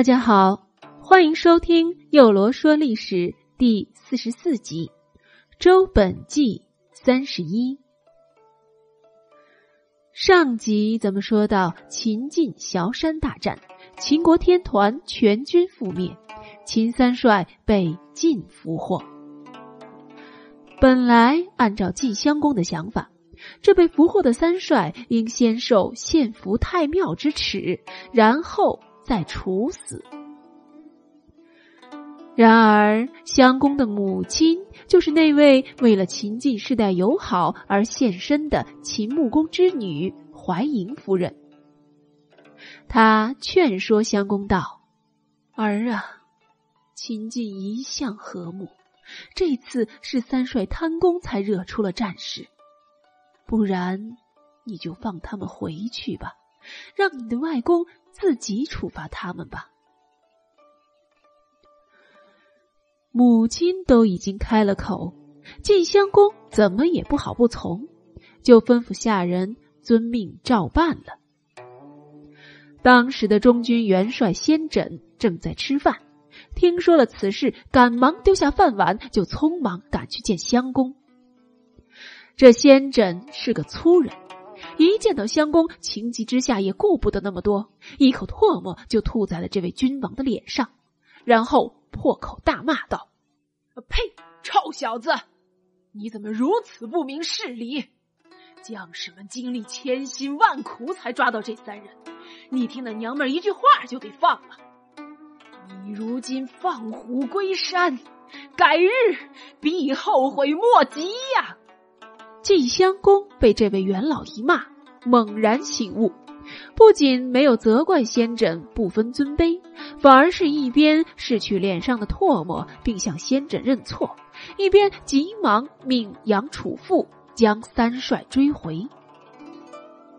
大家好，欢迎收听《幼罗说历史》第四十四集《周本纪三十一》。上集咱们说到秦晋崤山大战，秦国天团全军覆灭，秦三帅被晋俘获。本来按照晋襄公的想法，这被俘获的三帅应先受献俘太庙之耻，然后。再处死。然而，襄公的母亲就是那位为了秦晋世代友好而献身的秦穆公之女怀嬴夫人。他劝说襄公道：“儿啊，秦晋一向和睦，这次是三帅贪功才惹出了战事，不然你就放他们回去吧，让你的外公。”自己处罚他们吧。母亲都已经开了口，晋襄公怎么也不好不从，就吩咐下人遵命照办了。当时的中军元帅先轸正在吃饭，听说了此事，赶忙丢下饭碗，就匆忙赶去见襄公。这先轸是个粗人。一见到襄公，情急之下也顾不得那么多，一口唾沫就吐在了这位君王的脸上，然后破口大骂道：“呸！臭小子，你怎么如此不明事理？将士们经历千辛万苦才抓到这三人，你听那娘们一句话就给放了。你如今放虎归山，改日必后悔莫及呀！”晋襄公被这位元老一骂，猛然醒悟，不仅没有责怪先轸不分尊卑，反而是一边拭去脸上的唾沫，并向先轸认错，一边急忙命杨楚富将三帅追回。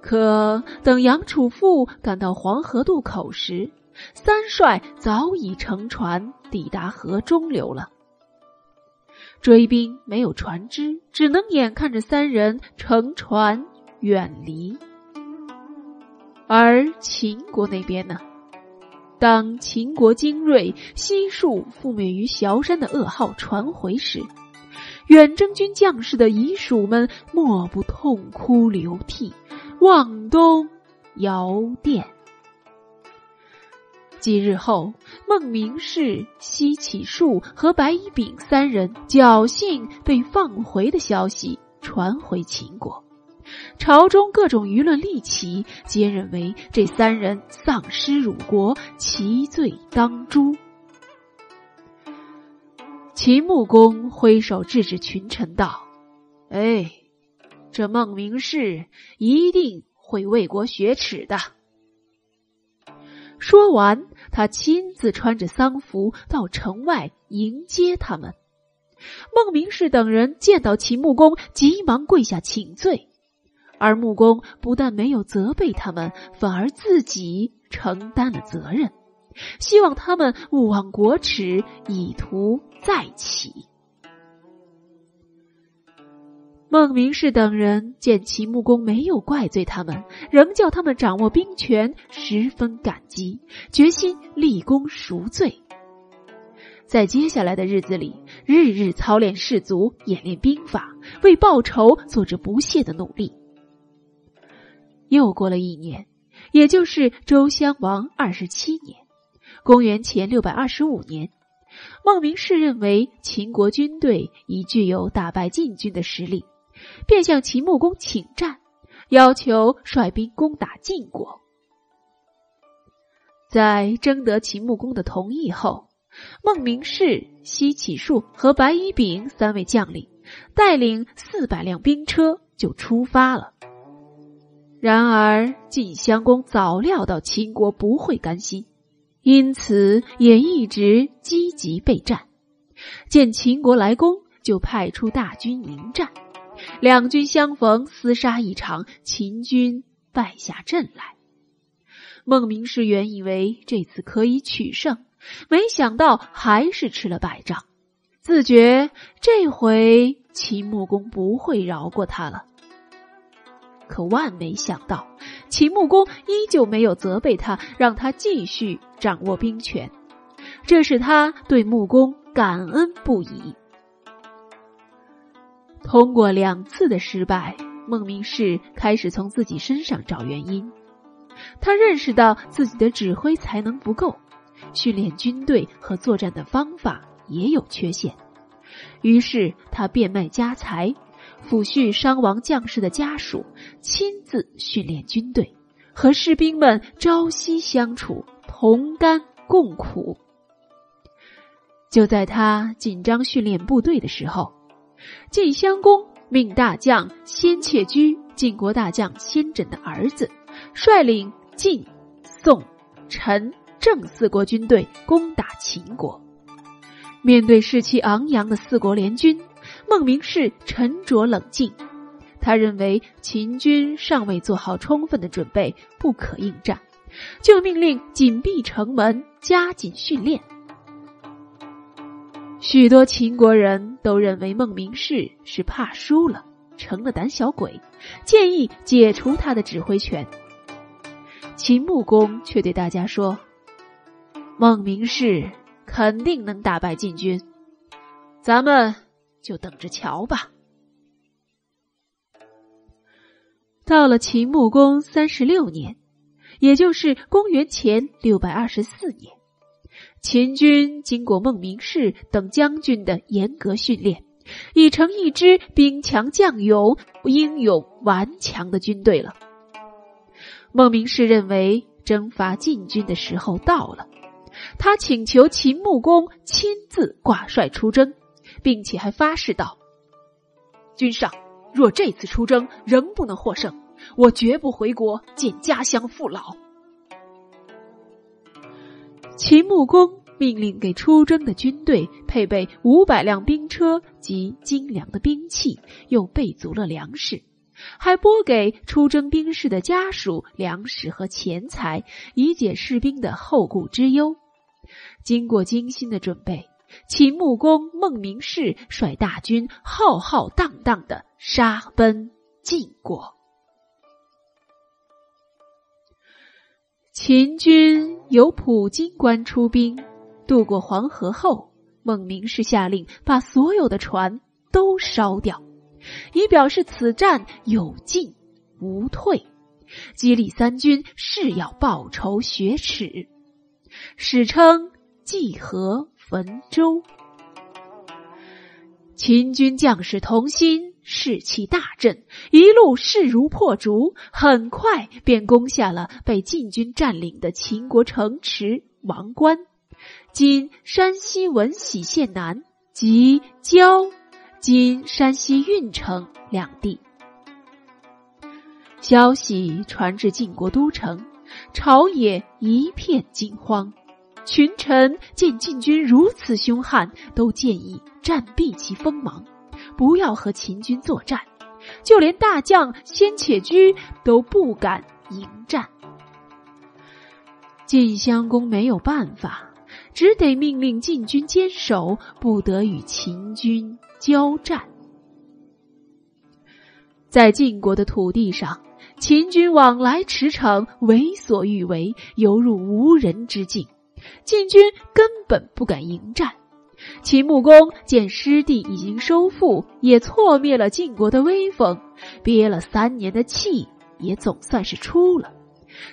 可等杨楚富赶到黄河渡口时，三帅早已乘船抵达河中流了。追兵没有船只，只能眼看着三人乘船远离。而秦国那边呢？当秦国精锐悉数覆灭于崤山的噩耗传回时，远征军将士的遗属们莫不痛哭流涕，望东遥殿。几日后，孟明视、西乞术和白乙丙三人侥幸被放回的消息传回秦国，朝中各种舆论立起，皆认为这三人丧失辱国，其罪当诛。秦穆公挥手制止群臣道：“哎，这孟明氏一定会为国雪耻的。”说完，他亲自穿着丧服到城外迎接他们。孟明视等人见到秦穆公，急忙跪下请罪，而穆公不但没有责备他们，反而自己承担了责任，希望他们勿忘国耻，以图再起。孟明氏等人见秦穆公没有怪罪他们，仍叫他们掌握兵权，十分感激，决心立功赎罪。在接下来的日子里，日日操练士卒，演练兵法，为报仇做着不懈的努力。又过了一年，也就是周襄王二十七年，公元前六百二十五年，孟明氏认为秦国军队已具有打败晋军的实力。便向秦穆公请战，要求率兵攻打晋国。在征得秦穆公的同意后，孟明视、西乞术和白乙丙三位将领带领四百辆兵车就出发了。然而晋襄公早料到秦国不会甘心，因此也一直积极备战。见秦国来攻，就派出大军迎战。两军相逢，厮杀一场，秦军败下阵来。孟明视原以为这次可以取胜，没想到还是吃了败仗，自觉这回秦穆公不会饶过他了。可万没想到，秦穆公依旧没有责备他，让他继续掌握兵权，这使他对穆公感恩不已。通过两次的失败，孟明视开始从自己身上找原因。他认识到自己的指挥才能不够，训练军队和作战的方法也有缺陷，于是他变卖家财。抚恤伤亡将士的家属，亲自训练军队，和士兵们朝夕相处，同甘共苦。就在他紧张训练部队的时候，晋襄公命大将先且居，晋国大将先轸的儿子，率领晋、宋、陈、郑四国军队攻打秦国。面对士气昂扬的四国联军。孟明视沉着冷静，他认为秦军尚未做好充分的准备，不可应战，就命令紧闭城门，加紧训练。许多秦国人都认为孟明视是怕输了，成了胆小鬼，建议解除他的指挥权。秦穆公却对大家说：“孟明视肯定能打败晋军，咱们。”就等着瞧吧。到了秦穆公三十六年，也就是公元前六百二十四年，秦军经过孟明视等将军的严格训练，已成一支兵强将勇、英勇顽强的军队了。孟明视认为征伐晋军的时候到了，他请求秦穆公亲自挂帅出征。并且还发誓道：“君上，若这次出征仍不能获胜，我绝不回国见家乡父老。”秦穆公命令给出征的军队配备五百辆兵车及精良的兵器，又备足了粮食，还拨给出征兵士的家属粮食和钱财，以解士兵的后顾之忧。经过精心的准备。秦穆公孟明视率大军浩浩荡荡的杀奔晋国。秦军由普京关出兵，渡过黄河后，孟明视下令把所有的船都烧掉，以表示此战有进无退，激励三军誓要报仇雪耻，史称济河。汾州，秦军将士同心，士气大振，一路势如破竹，很快便攻下了被晋军占领的秦国城池王关（今山西闻喜县南）及焦（今山西运城）两地。消息传至晋国都城，朝野一片惊慌。群臣见晋军如此凶悍，都建议暂避其锋芒，不要和秦军作战。就连大将先且居都不敢迎战。晋襄公没有办法，只得命令晋军坚守，不得与秦军交战。在晋国的土地上，秦军往来驰骋，为所欲为，犹如无人之境。晋军根本不敢迎战，秦穆公见失地已经收复，也挫灭了晋国的威风，憋了三年的气也总算是出了，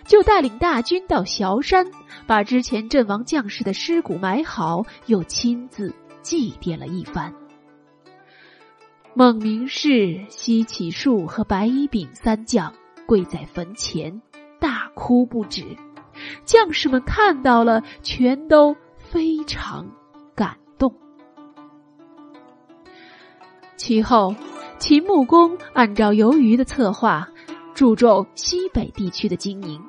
就带领大军到崤山，把之前阵亡将士的尸骨埋好，又亲自祭奠了一番。孟明视、西乞术和白乙丙三将跪在坟前，大哭不止。将士们看到了，全都非常其后，秦穆公按照由于的策划，注重西北地区的经营，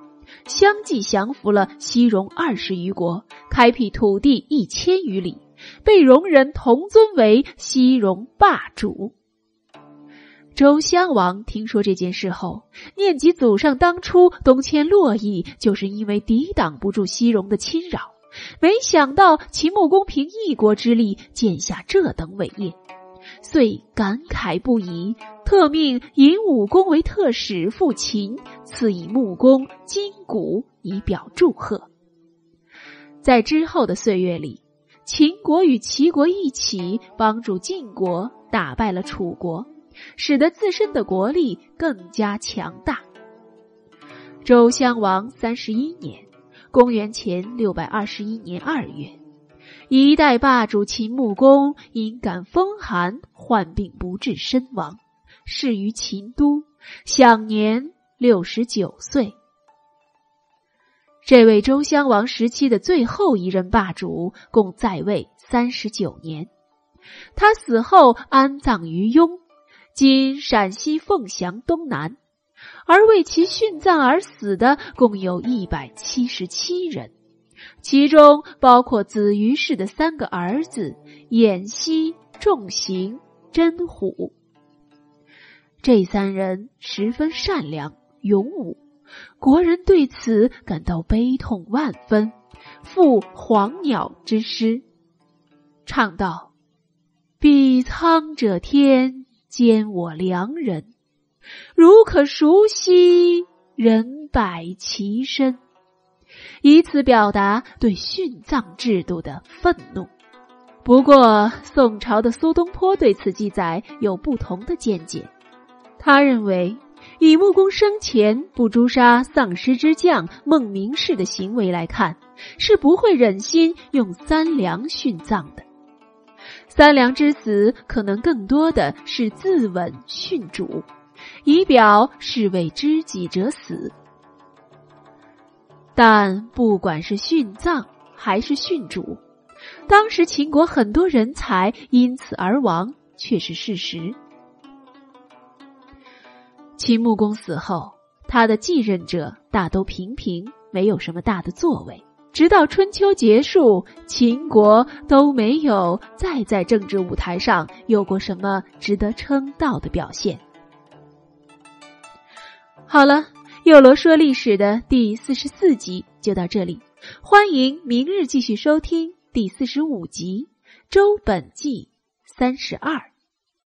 相继降服了西戎二十余国，开辟土地一千余里，被戎人同尊为西戎霸主。周襄王听说这件事后，念及祖上当初东迁洛邑，就是因为抵挡不住西戎的侵扰。没想到秦穆公凭一国之力建下这等伟业，遂感慨不已，特命引武功为特使赴秦，赐以木弓、金鼓以表祝贺。在之后的岁月里，秦国与齐国一起帮助晋国打败了楚国，使得自身的国力更加强大。周襄王三十一年（公元前六百二十一年二月）。一代霸主秦穆公因感风寒，患病不治身亡，逝于秦都，享年六十九岁。这位周襄王时期的最后一任霸主，共在位三十九年。他死后安葬于雍，今陕西凤翔东南，而为其殉葬而死的共有一百七十七人。其中包括子于氏的三个儿子偃息、仲行、真虎。这三人十分善良勇武，国人对此感到悲痛万分，赋《黄鸟》之诗，唱道：“彼苍者天，兼我良人，如可熟悉，人百其身。”以此表达对殉葬制度的愤怒。不过，宋朝的苏东坡对此记载有不同的见解。他认为，以穆公生前不诛杀丧尸之将孟明视的行为来看，是不会忍心用三良殉葬的。三良之死可能更多的是自刎殉主，以表是为知己者死。但不管是殉葬还是殉主，当时秦国很多人才因此而亡，却是事实。秦穆公死后，他的继任者大都平平，没有什么大的作为。直到春秋结束，秦国都没有再在政治舞台上有过什么值得称道的表现。好了。幼罗说历史的第四十四集就到这里，欢迎明日继续收听第四十五集《周本纪三十二》。